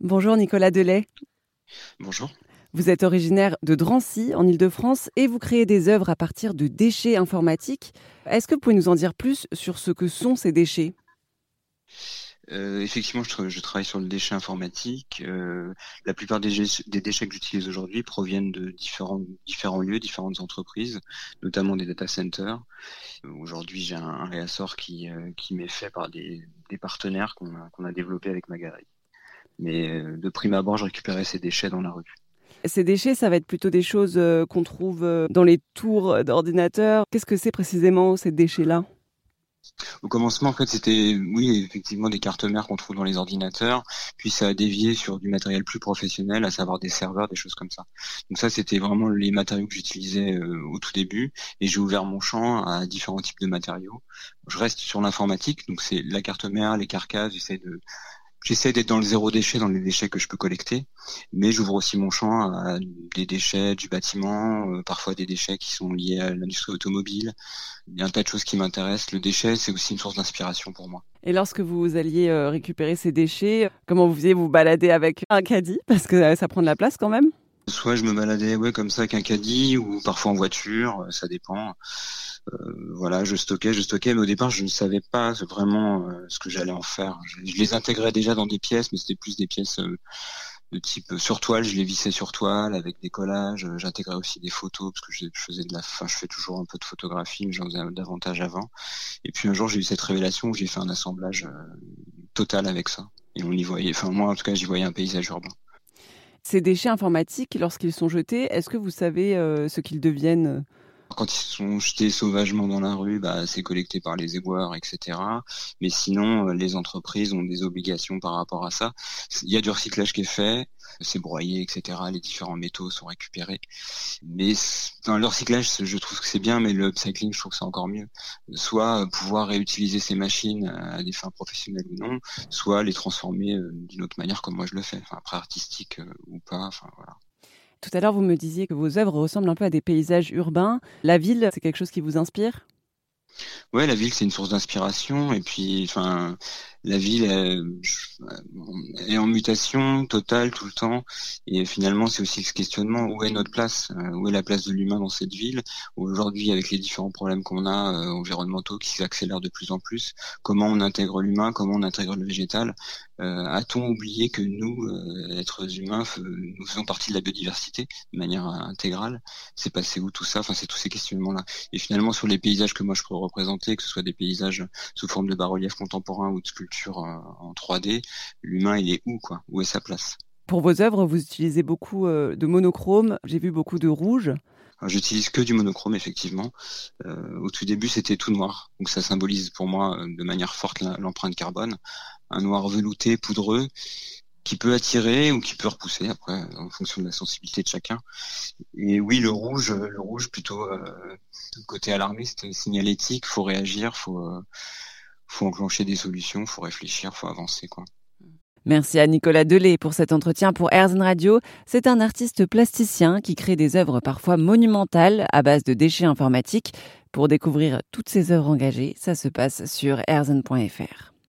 Bonjour Nicolas Delay. Bonjour. Vous êtes originaire de Drancy, en Ile-de-France, et vous créez des œuvres à partir de déchets informatiques. Est-ce que vous pouvez nous en dire plus sur ce que sont ces déchets? Euh, effectivement, je, travaille sur le déchet informatique. Euh, la plupart des, déchets que j'utilise aujourd'hui proviennent de différents, différents lieux, différentes entreprises, notamment des data centers. Aujourd'hui, j'ai un, réassort qui, euh, qui m'est fait par des, partenaires qu'on a, qu'on a développés avec ma galerie. Mais de prime abord, je récupérais ces déchets dans la rue. Ces déchets, ça va être plutôt des choses qu'on trouve dans les tours d'ordinateurs. Qu'est-ce que c'est précisément ces déchets-là? Au commencement, en fait, c'était, oui, effectivement, des cartes mères qu'on trouve dans les ordinateurs. Puis ça a dévié sur du matériel plus professionnel, à savoir des serveurs, des choses comme ça. Donc ça, c'était vraiment les matériaux que j'utilisais euh, au tout début. Et j'ai ouvert mon champ à différents types de matériaux. Je reste sur l'informatique, donc c'est la carte mère, les carcasses. J'essaie de J'essaie d'être dans le zéro déchet, dans les déchets que je peux collecter, mais j'ouvre aussi mon champ à des déchets du bâtiment, euh, parfois des déchets qui sont liés à l'industrie automobile. Il y a un tas de choses qui m'intéressent. Le déchet, c'est aussi une source d'inspiration pour moi. Et lorsque vous alliez euh, récupérer ces déchets, comment vous faisiez vous balader avec un caddie? Parce que euh, ça prend de la place quand même Soit je me baladais ouais, comme ça avec un caddie, ou parfois en voiture, ça dépend. Euh, voilà, je stockais, je stockais, mais au départ, je ne savais pas vraiment euh, ce que j'allais en faire. Je, les intégrais déjà dans des pièces, mais c'était plus des pièces euh, de type sur toile. Je les vissais sur toile avec des collages. J'intégrais aussi des photos parce que je, faisais de la, je fais toujours un peu de photographie, mais j'en faisais davantage avant. Et puis un jour, j'ai eu cette révélation où j'ai fait un assemblage total avec ça. Et on y voyait, enfin moi en tout cas, j'y voyais un paysage urbain. Ces déchets informatiques, lorsqu'ils sont jetés, est-ce que vous savez ce qu'ils deviennent quand ils sont jetés sauvagement dans la rue, bah, c'est collecté par les éboueurs, etc. Mais sinon, euh, les entreprises ont des obligations par rapport à ça. Il y a du recyclage qui est fait, c'est broyé, etc. Les différents métaux sont récupérés. Mais dans le recyclage, je trouve que c'est bien, mais le upcycling, je trouve que c'est encore mieux. Soit euh, pouvoir réutiliser ces machines à des fins professionnelles ou non, soit les transformer euh, d'une autre manière comme moi je le fais, enfin, après artistique ou pas. Enfin voilà. Tout à l'heure, vous me disiez que vos œuvres ressemblent un peu à des paysages urbains. La ville, c'est quelque chose qui vous inspire? Ouais, la ville c'est une source d'inspiration et puis enfin la ville est en mutation totale tout le temps et finalement c'est aussi ce questionnement où est notre place, euh, où est la place de l'humain dans cette ville? Aujourd'hui avec les différents problèmes qu'on a euh, environnementaux qui s'accélèrent de plus en plus, comment on intègre l'humain, comment on intègre le végétal? Euh, a-t-on oublié que nous, êtres humains, nous faisons partie de la biodiversité de manière intégrale? C'est passé où tout ça? Enfin c'est tous ces questionnements-là. Et finalement sur les paysages que moi je pourrais représenter, que ce soit des paysages sous forme de bas-relief contemporain ou de sculpture euh, en 3D, l'humain il est où quoi? Où est sa place? Pour vos œuvres, vous utilisez beaucoup euh, de monochrome, j'ai vu beaucoup de rouge. J'utilise que du monochrome effectivement. Euh, au tout début c'était tout noir, donc ça symbolise pour moi de manière forte l'empreinte carbone. Un noir velouté, poudreux, qui peut attirer ou qui peut repousser après en fonction de la sensibilité de chacun. Et oui, le rouge, le rouge plutôt euh, côté alarmiste, signalétique, faut réagir, faut euh, faut enclencher des solutions, faut réfléchir, faut avancer quoi. Merci à Nicolas Delay pour cet entretien pour Airzen Radio. C'est un artiste plasticien qui crée des œuvres parfois monumentales à base de déchets informatiques. Pour découvrir toutes ses œuvres engagées, ça se passe sur airzen.fr.